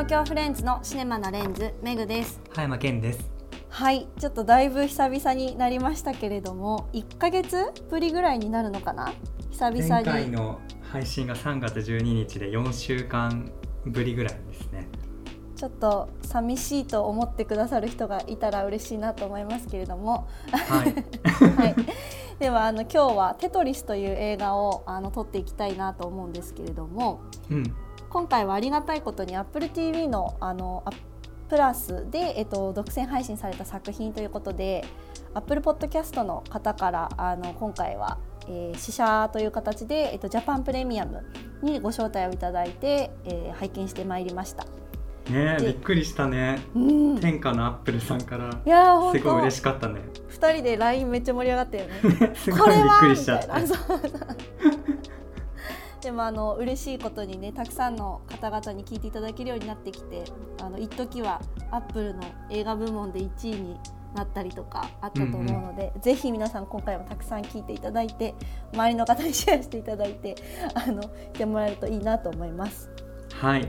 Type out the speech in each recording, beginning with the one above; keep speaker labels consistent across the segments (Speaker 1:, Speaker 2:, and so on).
Speaker 1: 東京フレンズのシネマのレンズメグです。
Speaker 2: 葉山健です。
Speaker 1: はいちょっとだいぶ久々になりましたけれども1ヶ月ぶりぐらいになるのかな？久々
Speaker 2: 前回
Speaker 1: に
Speaker 2: の配信が3月12日で4週間ぶりぐらいですね。
Speaker 1: ちょっと寂しいと思ってくださる人がいたら嬉しいなと思いますけれども。
Speaker 2: はい。
Speaker 1: はい、ではあの今日は「テトリス」という映画をあの撮っていきたいなと思うんですけれども。
Speaker 2: うん
Speaker 1: 今回はありがたいことに AppleTV のあのアプラスで、えっと、独占配信された作品ということで Apple Podcast の方からあの今回は、えー試写という形で、えっと、ジャパンプレミアムにご招待をいただいて、えー拝見してまいりました。で
Speaker 2: ねえびっくりしたね。
Speaker 1: うん、い
Speaker 2: 天下のアップルさんから。
Speaker 1: やー本
Speaker 2: すごい
Speaker 1: 当
Speaker 2: 嬉しかったね。
Speaker 1: 2人で LINE めっちゃ盛り上がったよね。
Speaker 2: すごいびっくりしちゃっ
Speaker 1: みたでもあの嬉しいことにねたくさんの方々に聞いていただけるようになってきてあの一時はアップルの映画部門で1位になったりとかあったと思うので、ぜひ皆さん今回もたくさん聞いていただいて周りの方にシェアしていただいてあのしてもらえるといいなと思います。
Speaker 2: はい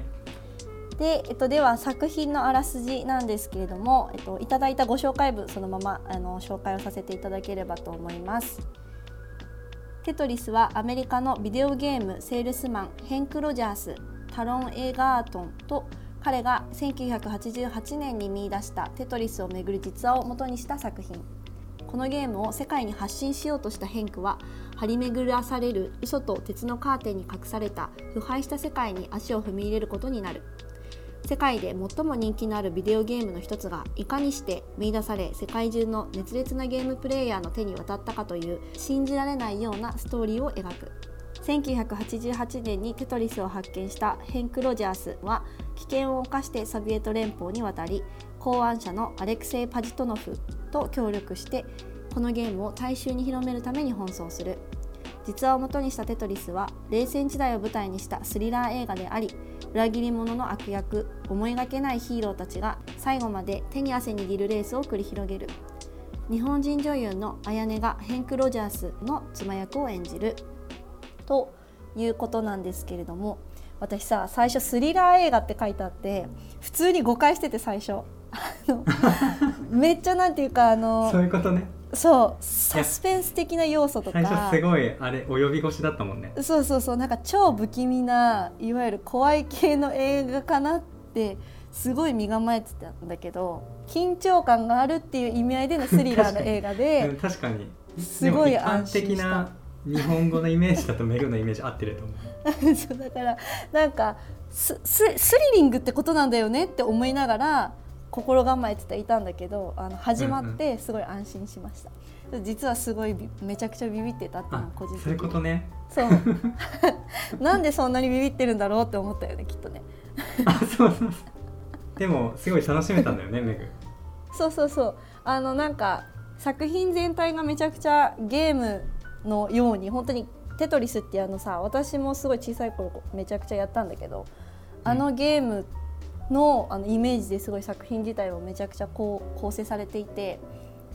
Speaker 1: で,、えっと、では作品のあらすじなんですけれども、えっと、いただいたご紹介文そのままあの紹介をさせていただければと思います。テトリスはアメリカのビデオゲームセールスマンヘンク・ロジャースタロン・エーガートンと彼が1988年に見出したテトリスをめぐる実話を元にした作品。このゲームを世界に発信しようとしたヘンクは張り巡らされる嘘と鉄のカーテンに隠された腐敗した世界に足を踏み入れることになる。世界で最も人気のあるビデオゲームの一つがいかにして見出され世界中の熱烈なゲームプレイヤーの手に渡ったかという信じられないようなストーリーを描く。1988年にテトリスを発見したヘンク・ロジャースは危険を冒してソビエト連邦に渡り考案者のアレクセイ・パジトノフと協力してこのゲームを大衆に広めるために奔走する。実話を元にしたテトリスは冷戦時代を舞台にしたスリラー映画であり裏切り者の悪役思いがけないヒーローたちが最後まで手に汗握るレースを繰り広げる。日本人女優の綾音がヘンク・ロジャースの妻役を演じる。ということなんですけれども私さ最初スリラー映画って書いてあって普通に誤解してて最初。めっちゃなんていうかあの
Speaker 2: そういうことね
Speaker 1: そうサスペンス的な要素とか。
Speaker 2: 最初すごいあれお呼び腰だったもんね。
Speaker 1: そうそうそうなんか超不気味ないわゆる怖い系の映画かなってすごい身構えてたんだけど緊張感があるっていう意味合いでのスリラーの映画
Speaker 2: うん
Speaker 1: で
Speaker 2: 確かに。
Speaker 1: すごい安心した。
Speaker 2: 一般的な日本語のイメージだとメグのイメージ合ってると思う。
Speaker 1: そうだからなんかスススリリングってことなんだよねって思いながら心構えてていたんだけどあの始まってすごい安心しました、実はすごいビめちゃくちゃビビってたっていうの
Speaker 2: あ
Speaker 1: は個人的
Speaker 2: そういうことね。
Speaker 1: そう。なんでそんなにビビってるんだろうって思ったよねきっとね。
Speaker 2: あそう。そうそうでもすごい楽しめたんだよね メグ。
Speaker 1: そうそうそう。あのなんか作品全体がめちゃくちゃゲームのように本当にテトリスってあのさ私もすごい小さい頃めちゃくちゃやったんだけどあのゲームのあのイメージですごい作品自体もめちゃくちゃこう構成されていて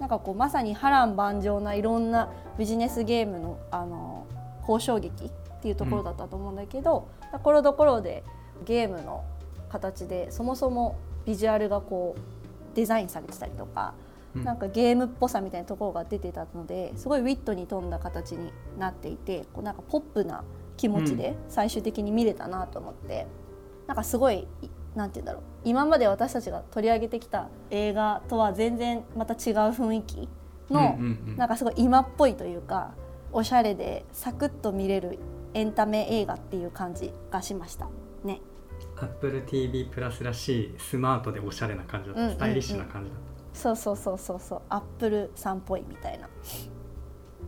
Speaker 1: なんかこうまさに波乱万丈ないろんなビジネスゲームのあの交渉劇っていうところだったと思うんだけど、ところどころでゲームの形でそもそもビジュアルがこうデザインされてたりとか、
Speaker 2: うん。
Speaker 1: なんかゲームっぽさみたいなところが出てたのですごいウィットに富んだ形になっていてこうなんかポップな気持ちで最終的に見れたなと思って、なんかすごいなんて言うんだろう。今まで私たちが取り上げてきた映画とは全然また違う雰囲気の、なんかすごい今っぽいというかおしゃれでサクッと見れるエンタメ映画っていう感じがしました。ね。
Speaker 2: Apple TV プラスらしいスマートでおしゃれな感じだった、スタイリッシュな感じだっ
Speaker 1: そうそうそうそうそう。アップルさんっぽいみたいな。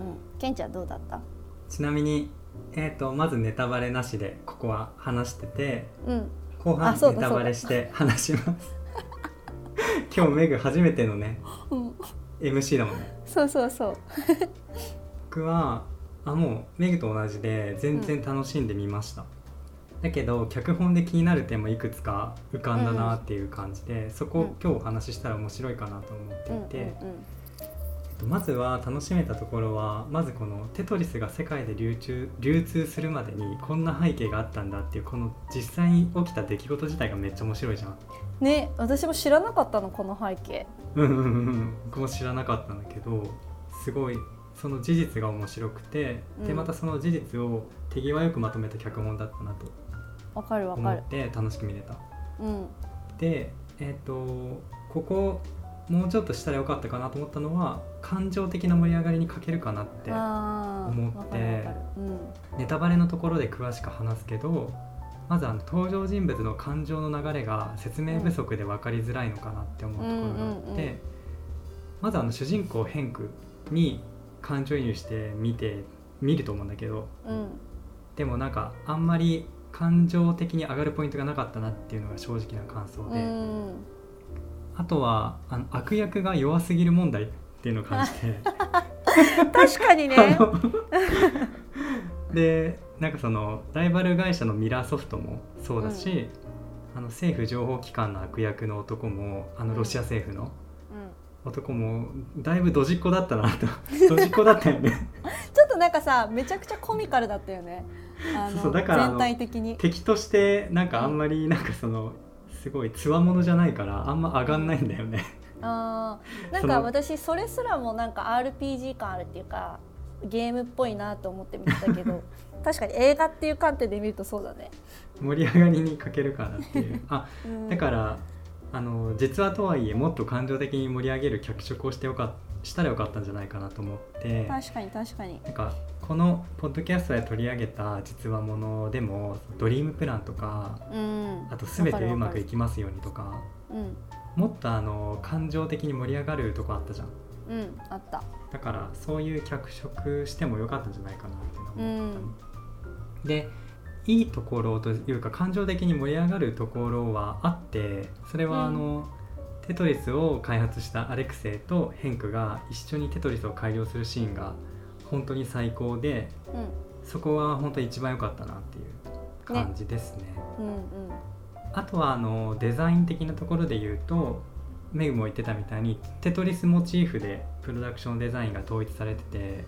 Speaker 1: うん、ケンちゃんどうだった？
Speaker 2: た？ちなみに、えー、とまずネタバレなしでここは話してて
Speaker 1: うん、
Speaker 2: 後半ネタバレして話します。今日メグ初めてのね
Speaker 1: うん、
Speaker 2: MC だもんね。
Speaker 1: そうそうそう。
Speaker 2: 僕はあもうメグと同じで全然楽しんでみました、だけど脚本で気になる点もいくつか浮かんだなっていう感じで、そこを今日お話ししたら面白いかなと思っていて、
Speaker 1: うんうん
Speaker 2: とまずは楽しめたところはまずこのテトリスが世界で流通流通するまでにこんな背景があったんだっていうこの実際に起きた出来事自体がめっちゃ面白いじゃん。
Speaker 1: ね私も知らなかったのこの背景。
Speaker 2: うんうんうんうん。僕も知らなかったんだけどすごいその事実が面白くて、で
Speaker 1: うん。
Speaker 2: またその事実を手際よくまとめた脚本だったなと
Speaker 1: わかるわ
Speaker 2: 思
Speaker 1: かる。
Speaker 2: って楽しく見れた。
Speaker 1: うん。
Speaker 2: でえっ、とここもうちょっとしたらよかったかなと思ったのは感情的な盛り上がりに欠けるかなって思って。
Speaker 1: うん。
Speaker 2: ネタバレのところで詳しく話すけどまずあの登場人物の感情の流れが説明不足で分かりづらいのかなって思うところがあって、まずあの主人公ヘンクに感情移入して見て見ると思うんだけど
Speaker 1: うん。
Speaker 2: でもなんかあんまり感情的に上がるポイントがなかったなっていうのが正直な感想で、
Speaker 1: うん。
Speaker 2: あとはあの悪役が弱すぎる問題っていうのを感じて。
Speaker 1: 確かにね。
Speaker 2: でなんかそのライバル会社のミラーソフトもそうだし、あの政府情報機関の悪役の男もあのロシア政府の男もだいぶドジっ子だったなと。ドジっ子だったよね。
Speaker 1: ちょっとなんかさめちゃくちゃコミカルだったよね。
Speaker 2: そうそうだから
Speaker 1: 全体的に。
Speaker 2: 敵としてなんかあんまりなんかそのすごいつわものじゃないからあんま上がんないんだよね
Speaker 1: あー。なんか私それすらもなんか RPG 感あるっていうかゲームっぽいなと思って見てたけど 確かに映画っていう観点で見るとそうだね、
Speaker 2: 盛り上がりに欠けるからっていう。あ
Speaker 1: うん。
Speaker 2: だからあの実話とはいえもっと感情的に盛り上げる脚色をしてよかっしたらよかったんじゃないかなと思って。
Speaker 1: 確かに確かに。
Speaker 2: なんかこのポッドキャストで取り上げた実話ものでも「ドリームプラン」とか
Speaker 1: うん。
Speaker 2: あと「全てうまくいきますように」とか。
Speaker 1: うん
Speaker 2: もっとあの感情的に盛り上がるとこあったじゃん。
Speaker 1: うんあった。
Speaker 2: だからそういう脚色してもよかったんじゃないかなっていうのは思ったね、でいいところというか感情的に盛り上がるところはあってそれはあの、テトリスを開発したアレクセイとヘンクが一緒にテトリスを改良するシーンが本当に最高で
Speaker 1: う
Speaker 2: そこは本当に一番良かったなっていう感じですね。
Speaker 1: んうんうん
Speaker 2: あとはあのデザイン的なところで言うとメグも言ってたみたいにテトリスモチーフでプロダクションデザインが統一されてて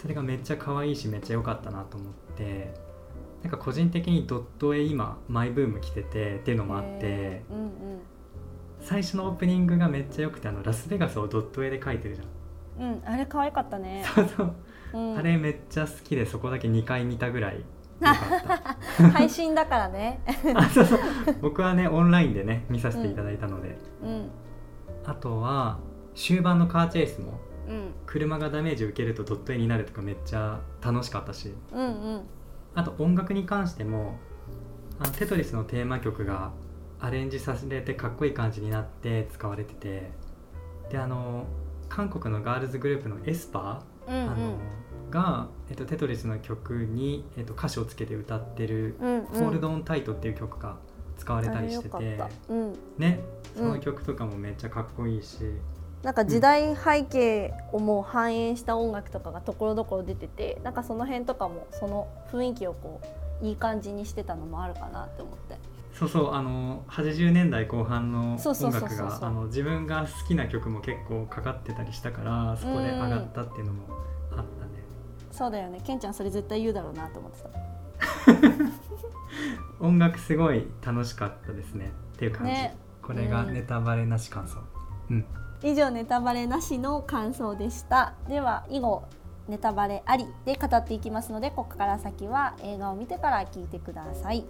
Speaker 2: それがめっちゃ可愛いしめっちゃ良かったなと思ってなんか個人的にドット絵今マイブーム来ててっていうのもあって
Speaker 1: うんうん。
Speaker 2: 最初のオープニングがめっちゃ良くてあのラスベガスをドット絵で描いてるじゃん、
Speaker 1: うん、あれ可愛かったね。
Speaker 2: そうそう、
Speaker 1: うん、
Speaker 2: あれめっちゃ好きでそこだけ2回見たぐらい
Speaker 1: 配信だからね。
Speaker 2: あそうそう。僕はねオンラインでね見させていただいたので、
Speaker 1: うん、
Speaker 2: あとは終盤のカーチェイスも
Speaker 1: うん、
Speaker 2: 車がダメージ受けるとドット絵になるとかめっちゃ楽しかったし。
Speaker 1: うん、うん、
Speaker 2: あと音楽に関してもあのテトリスのテーマ曲がアレンジされてかっこいい感じになって使われてて。であの韓国のガールズグループのエスパ
Speaker 1: うん、
Speaker 2: ー、あのが、えっと、テトリスの曲に、えっと、歌詞をつけて歌ってる
Speaker 1: うん、うん、「
Speaker 2: ホールドオンタイト」っていう曲が使われたりしてて。
Speaker 1: うん、
Speaker 2: ねその曲とかもめっちゃかっこいいし、
Speaker 1: なんか時代背景をもう反映した音楽とかがところどころ出てて、なんかその辺とかもその雰囲気をこういい感じにしてたのもあるかなって思って。
Speaker 2: そうそうあの80年代後半の音楽があの自分が好きな曲も結構かかってたりしたからそこで上がったっていうのも
Speaker 1: そうだよね、ケンちゃんそれ絶対言うだろうなと思ってた。
Speaker 2: 音楽すごい楽しかったですね。っていう感じ、
Speaker 1: ね。
Speaker 2: これが
Speaker 1: うん。
Speaker 2: ネタバレなし感想。うん。
Speaker 1: 以上ネタバレなしの感想でした。では以後ネタバレありで語っていきますのでここから先は映画を見てから聞いてください。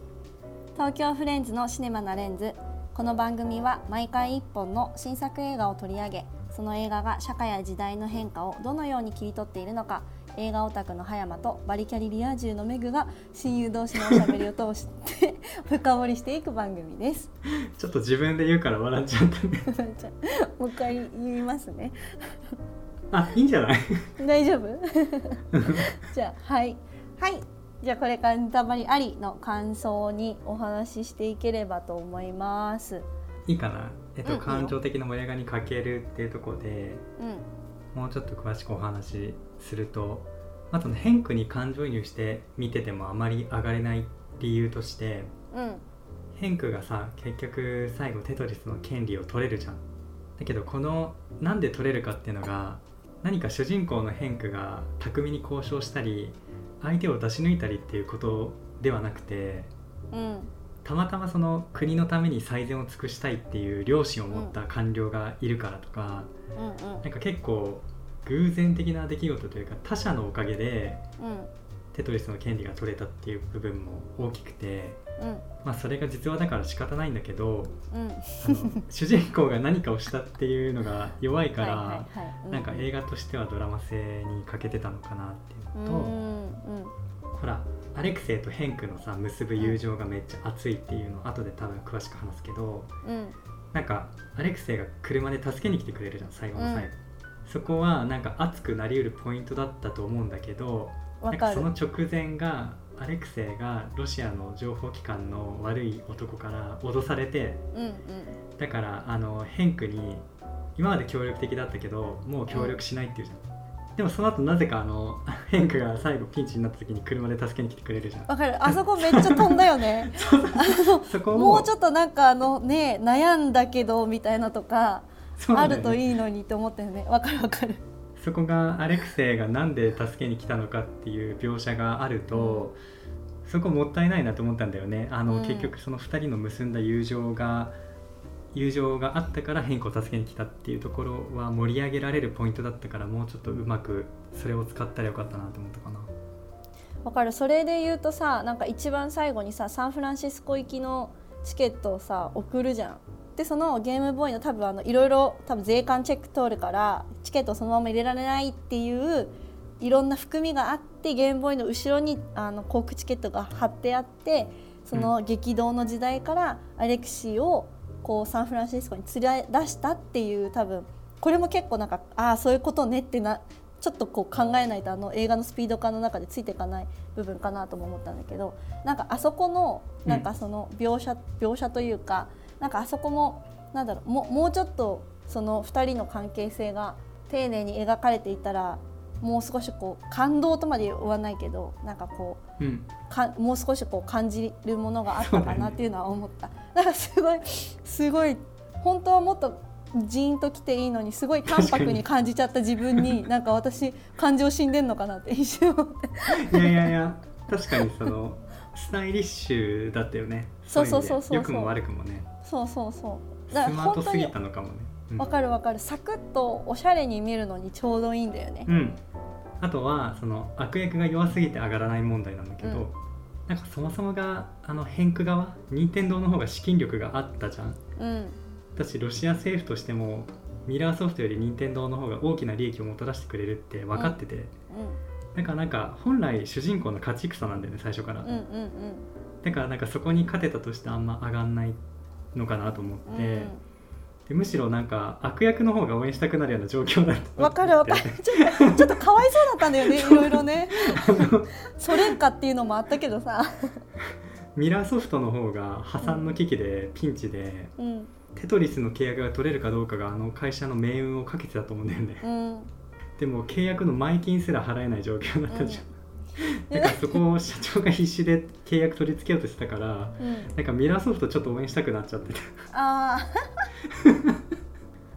Speaker 1: 東京フレンズのシネマなレンズ。この番組は毎回1本の新作映画を取り上げその映画が社会や時代の変化をどのように切り取っているのか映画オタクの葉山とバリキャリリア充のメグが親友同士のおしゃべりを通して深掘りしていく番組です。
Speaker 2: ちょっと自分で言うから笑っちゃった。ね
Speaker 1: もう一回言いますね。
Speaker 2: あいいんじゃない？
Speaker 1: 大丈夫？じゃあはい。はい。じゃあこれからネタバレありの感想にお話ししていければと思います。
Speaker 2: いいかな？えっと、
Speaker 1: うん
Speaker 2: 感情的な盛り上がりに欠けるっていうところで
Speaker 1: うん。
Speaker 2: もうちょっと詳しくお話しするとあとね変化に感情移入して見ててもあまり上がれない理由として
Speaker 1: うん。
Speaker 2: ヘンクがさ結局最後テトリスの権利を取れるじゃん。だけどこのなんで取れるかっていうのが何か主人公のヘンクが巧みに交渉したり相手を出し抜いたりっていうことではなくて
Speaker 1: うん。
Speaker 2: たまたまその国のために最善を尽くしたいっていう良心を持った官僚がいるからとか、
Speaker 1: うんうん。
Speaker 2: なんか結構偶然的な出来事というか他者のおかげで
Speaker 1: うん。
Speaker 2: テトリスの権利が取れたっていう部分も大きくて、
Speaker 1: うん。
Speaker 2: まあ、それが実話だから仕方ないんだけど
Speaker 1: うん。
Speaker 2: あの 主人公が何かをしたっていうのが弱いから、なんか映画としてはドラマ性に欠けてたのかなっていうのと、
Speaker 1: うんうん
Speaker 2: ほらアレクセイとヘンクのさ結ぶ友情がめっちゃ熱いっていうのを後で多分詳しく話すけど
Speaker 1: うん。
Speaker 2: なんかアレクセイが車で助けに来てくれるじゃん最後の最後、
Speaker 1: うん
Speaker 2: そこはなんか熱くなりうるポイントだったと思うんだけどなんかその直前がアレクセイがロシアの情報機関の悪い男から脅されて
Speaker 1: うんうん。
Speaker 2: だからあのヘンクに今まで協力的だったけどもう協力しないっていうじゃん、でもその後なぜかあの ヘンクが最後ピンチになった時に車で助けに来てくれるじゃん。
Speaker 1: わかる。あそこめっちゃ飛んだよね。もうちょっとなんかあのね悩んだけどみたいなとか
Speaker 2: ね。
Speaker 1: るといいのにって思ったよね。わかるわかる。
Speaker 2: そこがアレクセイがなんで助けに来たのかっていう描写があると、そこもったいないなと思ったんだよね。あの、
Speaker 1: うん。
Speaker 2: 結局その2人の結んだ友情が友情があったから変更を助けに来たっていうところは盛り上げられるポイントだったからもうちょっとうまくそれを使ったらよかったなと思ったかな。
Speaker 1: わかる。それで言うとさなんか一番最後にさサンフランシスコ行きのチケットをさ送るじゃん。でそのゲームボーイの多分あのいろいろ多分税関チェック通るからチケットをそのまま入れられないっていういろんな含みがあってゲームボーイの後ろにあの航空チケットが貼ってあってその激動の時代からアレクシーをこうサンフランシスコに連れ出したっていう多分これも結構なんかああそういうことねってなちょっとこう考えないとあの映画のスピード感の中でついていかない部分かなとも思ったんだけどなんかあそこのなんかその描写、描写というかなんかあそこもなんだろうももうちょっとその2人の関係性が丁寧に描かれていたらもう少しこう感動とまで言わないけどなんかこう
Speaker 2: うん、
Speaker 1: かもう少しこう感じるものがあったかなっていうのは思った。なんかすごいすごい本当はもっとジーンときていいのにすごい淡白に感じちゃった自分に なんか私感情死んでんのかなって一瞬思って。
Speaker 2: いやいやいや確かにそのスタイリッシュだったよね。
Speaker 1: そうそうそうそう
Speaker 2: 良くも悪くもね
Speaker 1: そうそうそう。
Speaker 2: ス
Speaker 1: だから
Speaker 2: マートすぎ
Speaker 1: 本当に
Speaker 2: たのかもね。うん。
Speaker 1: わかるわかる。サクッとおしゃれに見るのにちょうどいいんだよね。
Speaker 2: うん、あとはその悪役が弱すぎて上がらない問題なんだけど、
Speaker 1: うん。
Speaker 2: なんかそもそもがあの偏区側任天堂の方が資金力があったじゃん。
Speaker 1: うん。
Speaker 2: だしロシア政府としてもミラーソフトより任天堂の方が大きな利益をもたらしてくれるって分かってて、だからなんか本来主人公の勝ち戦なんだよね最初から、
Speaker 1: うんうんうん。
Speaker 2: だからなんかそこに勝てたとしてあんま上がんないのかなと思って、
Speaker 1: うん
Speaker 2: でむしろなんか悪役の方が応援したくなるような状況だった。
Speaker 1: わかるわかる。ちょっとちょっとかわいそうだったんだよね いろいろね。ソ連かっていうのもあったけどさ、
Speaker 2: ミラーソフトの方が破産の危機でピンチで
Speaker 1: うん。
Speaker 2: テトリスの契約が取れるかどうかがあの会社の命運をかけてたと思うんだよね。
Speaker 1: うん、
Speaker 2: でも契約の前金すら払えない状況だったじゃん、
Speaker 1: うん
Speaker 2: だからそこを社長が必死で契約取り付けようとしてたから
Speaker 1: うん、
Speaker 2: なんかミラーソフトちょっと応援したくなっちゃってて
Speaker 1: あ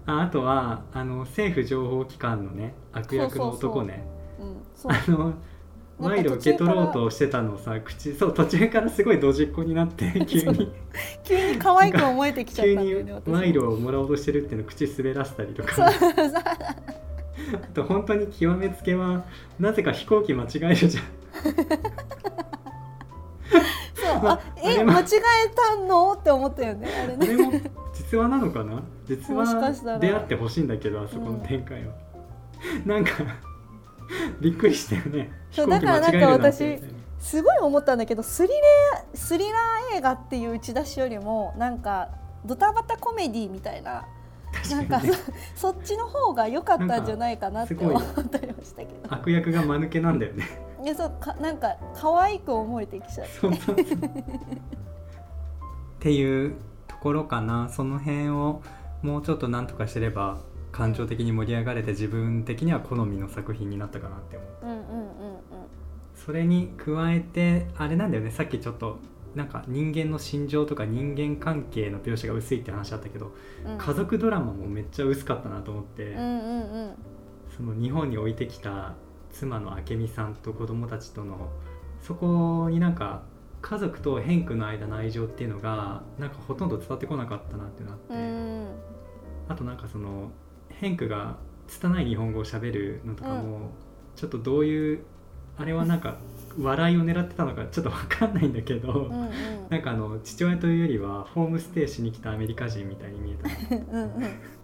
Speaker 2: ああとはあの政府情報機関のね悪役の男ね。
Speaker 1: あ、
Speaker 2: の賄賂を受け取ろうとしてたのをさ口そう途中からすごいドジっ子になって 急に。
Speaker 1: 急に可愛く思えてきちゃっ
Speaker 2: 急に
Speaker 1: たね私
Speaker 2: 賄賂をもらおうとしてるっていうのを口滑らせたりとかあと本当に極めつけはなぜか飛行機間違えるじゃん。
Speaker 1: そう、
Speaker 2: まあ
Speaker 1: あえ間違えたの？って思ったよねあれね。
Speaker 2: も実話なのかな？実話
Speaker 1: したら。
Speaker 2: であってほしいんだけどあそこの展開は、なんかびっくりしたよね。飛
Speaker 1: そうだからなんか私すごい思ったんだけどスリレースリラー映画っていう打ち出しよりもなんかドタバタコメディみたいななんかそそっちの方が良かったんじゃないかなって思ったりもしたけど。
Speaker 2: 悪役が間抜けなんだよね。
Speaker 1: いやそうかなんか可愛く思えてきちゃって。
Speaker 2: そう。そうそうっていうところかな。その辺をもうちょっとなんとかしてれば感情的に盛り上がれて自分的には好みの作品になったかなって思う。
Speaker 1: うんうんうん。
Speaker 2: それに加えてあれなんだよね。さっきちょっとなんか人間の心情とか人間関係の描写が薄いって話あったけど、
Speaker 1: うん。うん
Speaker 2: 家族ドラマもめっちゃ薄かったなと思って、
Speaker 1: うんうんうん
Speaker 2: その日本に置いてきた妻の明美さんと子供たちとのそこになんか家族とヘンクの間の愛情っていうのがなんかほとんど伝わってこなかったなってなって、
Speaker 1: うん。
Speaker 2: あとなんかそのヘンクが拙い日本語をしゃべるのとかも、ちょっとどういうあれはなんか笑いを狙ってたのかちょっと分かんないんだけど、うんうん、なんかあの父親というよりはホームステイしに来たアメリカ人みたいに見え
Speaker 1: た。うん、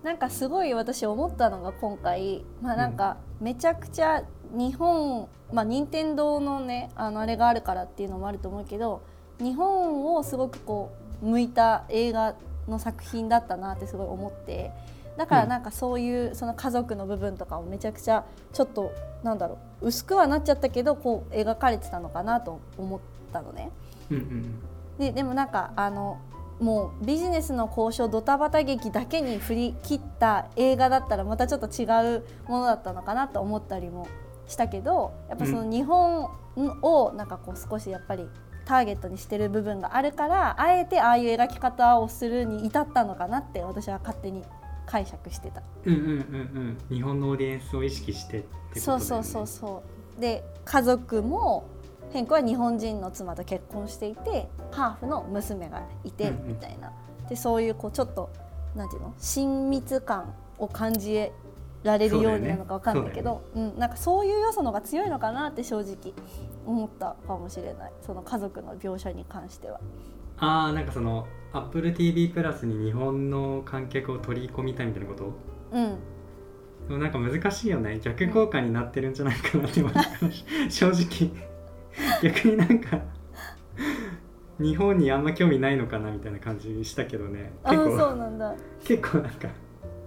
Speaker 1: なんかすごい私思ったのが今回。まあなんかめちゃくちゃ日本まあ任天堂のねあのあれがあるからっていうのもあると思うけど日本をすごくこう向いた映画の作品だったなってすごい思ってだからなんかそういうその家族の部分とかをめちゃくちゃちょっとなんだろう薄くはなっちゃったけどこう描かれてたのかなと思ったのね。
Speaker 2: うんうん、
Speaker 1: ででもなんかあのもうビジネスの交渉ドタバタ劇だけに振り切った映画だったらまたちょっと違うものだったのかなと思ったりもしたけどやっぱその日本をなんかこう少しやっぱりターゲットにしてる部分があるからあえてああいう描き方をするに至ったのかなって私は勝手に解釈してた。
Speaker 2: うんうんうんうん。日本のオーディエンスを意識してってこと、ね、
Speaker 1: そうそうそうそう。で家族も変クは日本人の妻と結婚していてハーフの娘がいてみたいな、うんうん、でそういうこうちょっとなんていうの親密感を感じられるようになるのか分かんないけどう、ね、うん、なんかそういう要素の方が強いのかなって正直思ったかもしれない。その家族の描写に関しては。
Speaker 2: ああなんかその AppleTV プラスに日本の観客を取り込みたいみたいなこと？
Speaker 1: うん。
Speaker 2: でもなんか難しいよね。逆効果になってるんじゃないかなって 正直。逆になんか日本にあんま興味ないのかなみたいな感じしたけどね。
Speaker 1: 結構。そうなんだ。
Speaker 2: 結構なんか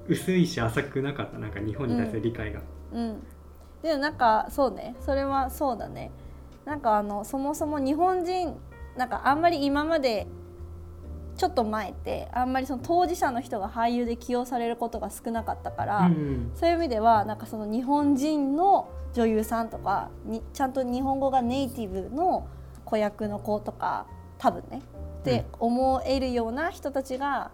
Speaker 2: 薄いし浅くなかった。なんか日本に対する理解が、
Speaker 1: うん、うん、でもなんかそうね。それはそうだね。なんかあのそもそも日本人なんかあんまり今までちょっと前ってあんまりその当事者の人が俳優で起用されることが少なかったから、うん、そういう意味ではなんかその日本人の女優さんとかにちゃんと日本語がネイティブの子役の子とか多分ねって思えるような人たちが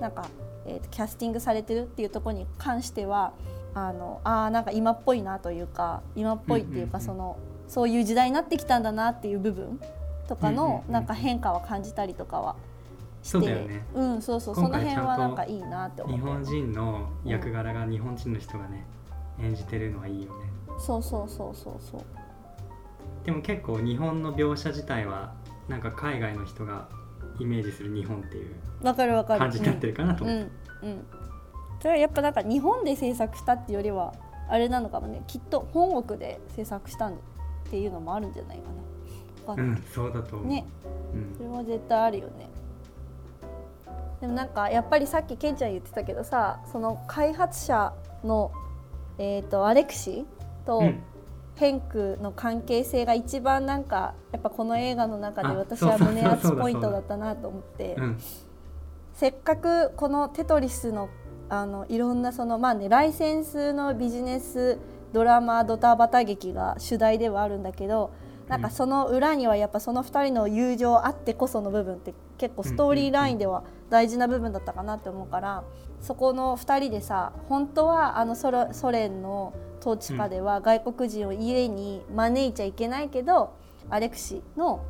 Speaker 1: なんか、えーと、キャスティングされてるっていうところに関してはあのあなんか今っぽいなというか今っぽいっていうか、そのそういう時代になってきたんだなっていう部分とかのなんか変化は感じたりとかは
Speaker 2: そうだよね。
Speaker 1: うんそうそう。その辺はなんかいいなって思
Speaker 2: って日本人の役柄が日本人の人がね、うん、演じてるのはいいよね。
Speaker 1: そうそうそうそうそう。
Speaker 2: でも結構日本の描写自体はなんか海外の人がイメージする日本っていう感じになってるかなと思って、うん、うん、
Speaker 1: それはやっぱなんか日本で制作したっていうよりはあれなのかもね。きっと本国で制作したっていうのもあるんじゃないかな
Speaker 2: かうんそうだと思う。
Speaker 1: ね、うん、それは絶対あるよね。でもなんかやっぱりさっきケンちゃん言ってたけどさその開発者の、えーと、アレクシと、ヘンクの関係性が一番なんかやっぱこの映画の中で私は胸熱ポイントだったなと思って、せっかくこの「テトリスの」あのいろんなそのまあねライセンスのビジネスドラマドタバタ劇が主題ではあるんだけどなんかその裏にはやっぱその2人の友情あってこその部分って結構ストーリーラインでは大事な部分だったかなって思うからそこの2人でさ本当はあのソ連の統治下では外国人を家に招いちゃいけないけどアレクシの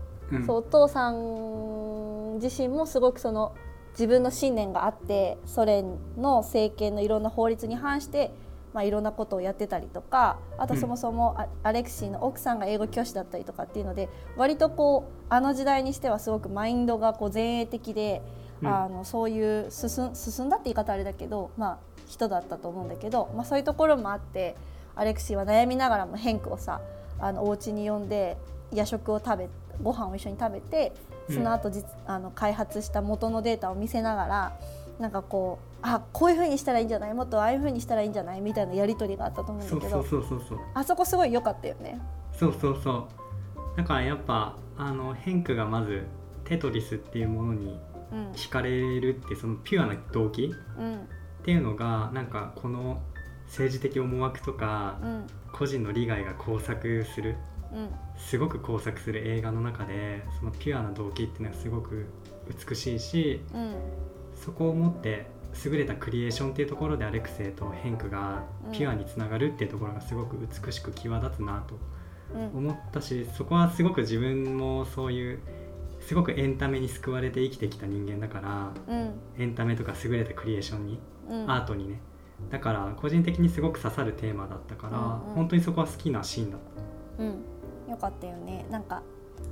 Speaker 1: そうお父さん自身もすごくその自分の信念があってソ連の政権のいろんな法律に反してまあ、いろんなことをやってたりとかあとそもそもアレクシーの奥さんが英語教師だったりとかっていうので割とこうあの時代にしてはすごくマインドがこう前衛的で、うん、あのそういう進進んだって言い方あれだけど、まあ、人だったと思うんだけど、まあ、そういうところもあってアレクシーは悩みながらもヘンクをさあのお家に呼んで夜食を食べご飯を一緒に食べてその後実、うん、あの開発した元のデータを見せながらなんかこうあこういうふうにしたらいいんじゃない？もっとああいうふうにしたらいいんじゃない？みたいなやり取りがあったと思うんだけど。あそこすごい良かったよね。
Speaker 2: そうそうそう。だからやっぱあのヘンクがまずテトリスっていうものに惹かれるって、そのピュアな動機、うん、っていうのがなんかこの政治的思惑とか、うん、個人の利害が交錯する、うん、すごく交錯する映画の中でそのピュアな動機っていうのはすごく美しいし、そこを持って優れたクリエーションっていうところでアレクセイとヘンクがピュアにつながるっていうところがすごく美しく際立つなと思ったし、そこはすごく自分もそういうすごくエンタメに救われて生きてきた人間だから、うん、エンタメとか優れたクリエーションに、うん、アートにね。だから個人的にすごく刺さるテーマだったから、うんうん、本当にそこは好きなシーンだった。
Speaker 1: うん。よかったよね。なんか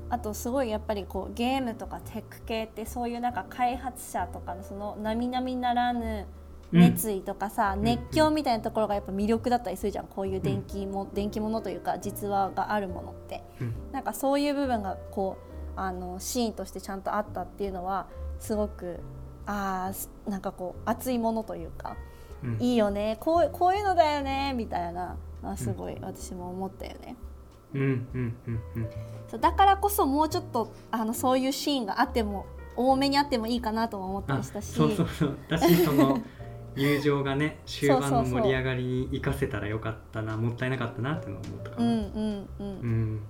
Speaker 1: あとすごいやっぱりこうゲームとかテック系ってそういうなんか開発者とかのその並々ならぬ熱意とかさ、うん、熱狂みたいなところがやっぱ魅力だったりするじゃん。こういう電気も、うん、電気ものというか実話があるものって、うん、なんかそういう部分がこうあのシーンとしてちゃんとあったっていうのはすごくあなんかこう熱いものというか、うん、いいよねこうこういうのだよねみたいなあすごい私も思ったよね。うんうんうんうん。そうだからこそもうちょっとあのそういうシーンがあっても多めにあってもいいかなとも思ったりしたし。
Speaker 2: そうそうそう。だしその友情がね 終盤の盛り上がりに生かせたらよかったなもったいなかったなって思ったかな。うんうんうん、
Speaker 1: うん、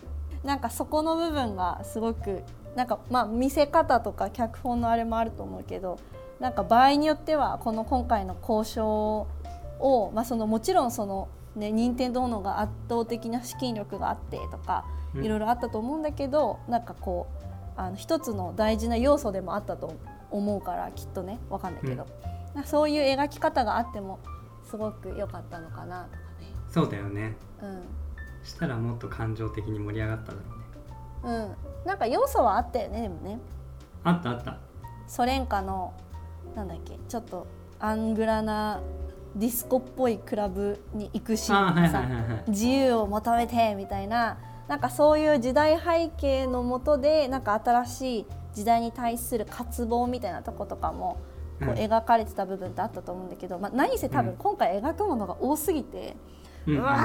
Speaker 1: なんかそこの部分がすごくなんかまあ見せ方とか脚本のあれもあると思うけどなんか場合によってはこの今回の交渉を、まあ、そのもちろんそのね任天堂のが圧倒的な資金力があってとかいろいろあったと思うんだけど、うん、なんかこうあの一つの大事な要素でもあったと思うからきっとね分かんないけど、うん、そういう描き方があってもすごく良かったのかなとかね。
Speaker 2: そうだよね、うん、したらもっと感情的に盛り上がっただろ
Speaker 1: うね。うん、なんか要素はあったよねでもね。
Speaker 2: あったあった。
Speaker 1: ソ連歌のなんだっけちょっとアングラなディスコっぽいクラブに行くシーンとかさ、自由を求めてみたいななんかそういう時代背景のもとでなんか新しい時代に対する渇望みたいなとことかもこう描かれてた部分ってあったと思うんだけど、まあ、何せ多分今回描くものが多すぎて、うん、わ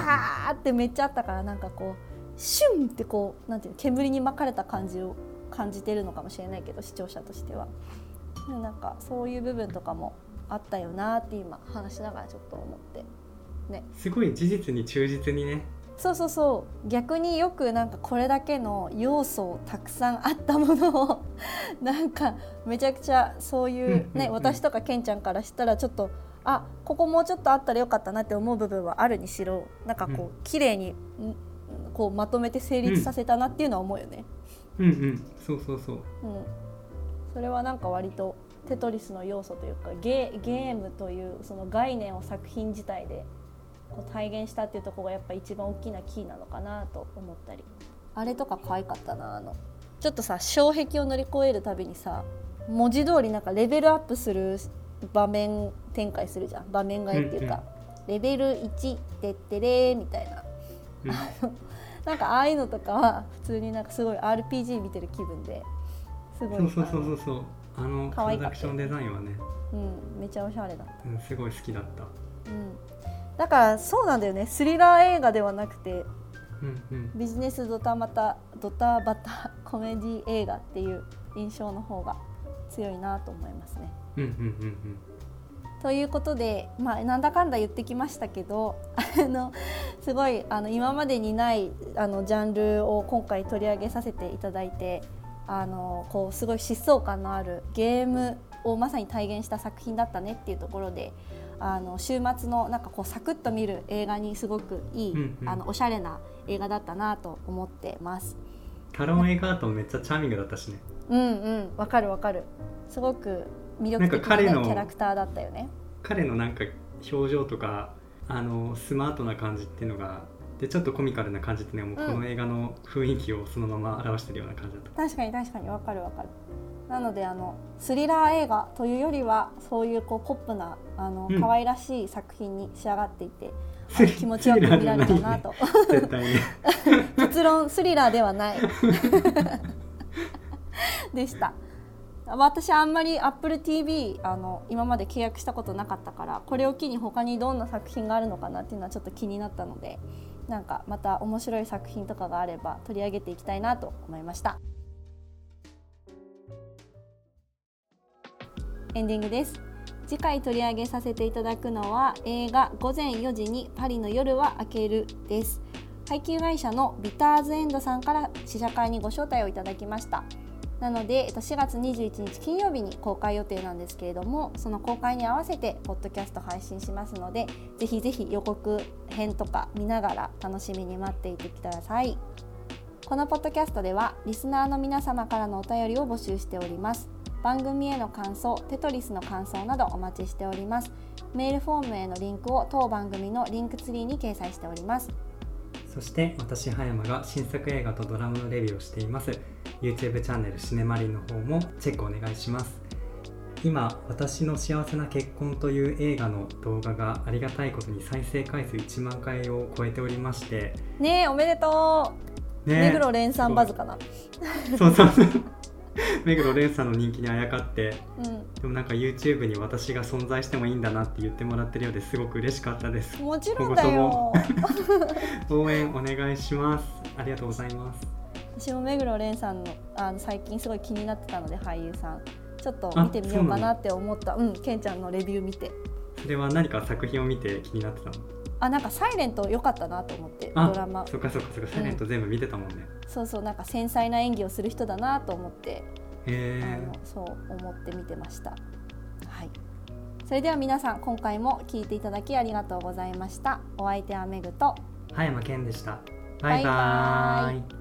Speaker 1: ーってめっちゃあったからなんかこうシュンってこうなんていうの煙に巻かれた感じを感じてるのかもしれないけど視聴者としては。なんかそういう部分とかもあったよなって今話しながらちょっと思って。
Speaker 2: ね。すごい事実に忠実にね。
Speaker 1: そうそうそう。逆によくなんかこれだけの要素たくさんあったものを なんかめちゃくちゃそういうね私とかケンちゃんからしたらちょっとあここもうちょっとあったらよかったなって思う部分はあるにしろなんかこう綺麗にこうまとめて成立させたなっていうのは思うよね。
Speaker 2: うん、うん、うん。そうそうそう。うん、
Speaker 1: それはなんか割とテトリスの要素というかゲゲームというその概念を作品自体でこう体現したっていうところがやっぱ一番大きなキーなのかなと思ったり。あれとか可愛かったなあの。ちょっとさ障壁を乗り越えるたびにさ文字通りなんかレベルアップする場面展開するじゃん。場面替えっていうか、うんうん、レベル1でってれみたいな、うん、なんかああいうのとかは普通になんかすごい RPG 見てる気分ですごい
Speaker 2: そうそうそうそうあのプロダクションデザインはね。
Speaker 1: うんめちゃおしゃれだった、
Speaker 2: うん、すごい好きだった。うん。
Speaker 1: だからそうなんだよね。スリラー映画ではなくて、うんうん、ビジネスドタバタドタバタコメディ映画っていう印象の方が強いなと思いますね。うんうんうんうん。ということで、まあ、なんだかんだ言ってきましたけど あのすごいあの今までにないあのジャンルを今回取り上げさせていただいてあのこうすごい疾走感のあるゲームをまさに体現した作品だったねっていうところであの週末のなんかこうサクッと見る映画にすごくいい、うんうん、あのおしゃれな映画だったなと思ってます。
Speaker 2: タロン映画とめっちゃチャーミングだったしね。
Speaker 1: うんうんわかるわかる。すごく魅力的な、ね、キャラクターだったよね。
Speaker 2: 彼のなんか表情とかあのスマートな感じっていうのがでちょっとコミカルな感じっていうのはもうこの映画の雰囲気をそのまま表してるような感じだった。
Speaker 1: うん、確かに確かにわかるわかる。なのであのスリラー映画というよりはそういうこうポップなあの、可愛らしい作品に仕上がっていて、うん、気持ちよく見られたなと。絶対に 結論スリラーではない でした。私あんまり AppleTV あの今まで契約したことなかったからこれを機に他にどんな作品があるのかなっていうのはちょっと気になったのでなんかまた面白い作品とかがあれば取り上げていきたいなと思いました。エンディングです。次回取り上げさせていただくのは映画午前4時にパリの夜は明けるです。配給会社のビターズエンドさんから試写会にご招待をいただきました。なので、えっと、4月21日金曜日に公開予定なんですけれどもその公開に合わせてポッドキャスト配信しますのでぜひぜひ予告編とか見ながら楽しみに待っていてください。このポッドキャストではリスナーの皆様からのお便りを募集しております。番組への感想テトリスの感想などお待ちしております。メールフォームへのリンクを当番組のリンクツリーに掲載しております。
Speaker 2: そして私葉山が新作映画とドラマのレビューをしています。YouTube チャンネルシネマリンの方もチェックお願いします。今「私の幸せな結婚」という映画の動画がありがたいことに再生回数1万回を超えておりまして。
Speaker 1: ねえおめでとう、ね、目黒蓮さんバズかな。
Speaker 2: そうそうそう 目黒蓮さんの人気にあやかって、うん、でもなんか YouTube に私が存在してもいいんだなって言ってもらってるようですごく嬉しかったです。
Speaker 1: もちろんだよ。
Speaker 2: 応援お願いします。ありがとうございます。
Speaker 1: 私も目黒蓮さんのあの最近すごい気になってたので俳優さん。ちょっと見てみようかなって思った。うんケンちゃんのレビュー見て。
Speaker 2: それは何か作品を見て気になってたの？
Speaker 1: あなんかサイレント良かったなと思ってドラマ。
Speaker 2: そっかそっかそっか、サイレント全部見てたもんね、
Speaker 1: そうそうなんか繊細な演技をする人だなと思って
Speaker 2: あ
Speaker 1: のそう思って見てました。はい。それでは皆さん今回も聞いていただきありがとうございました。お相手はめぐと。
Speaker 2: 葉山健でした。バイバイ。バイバ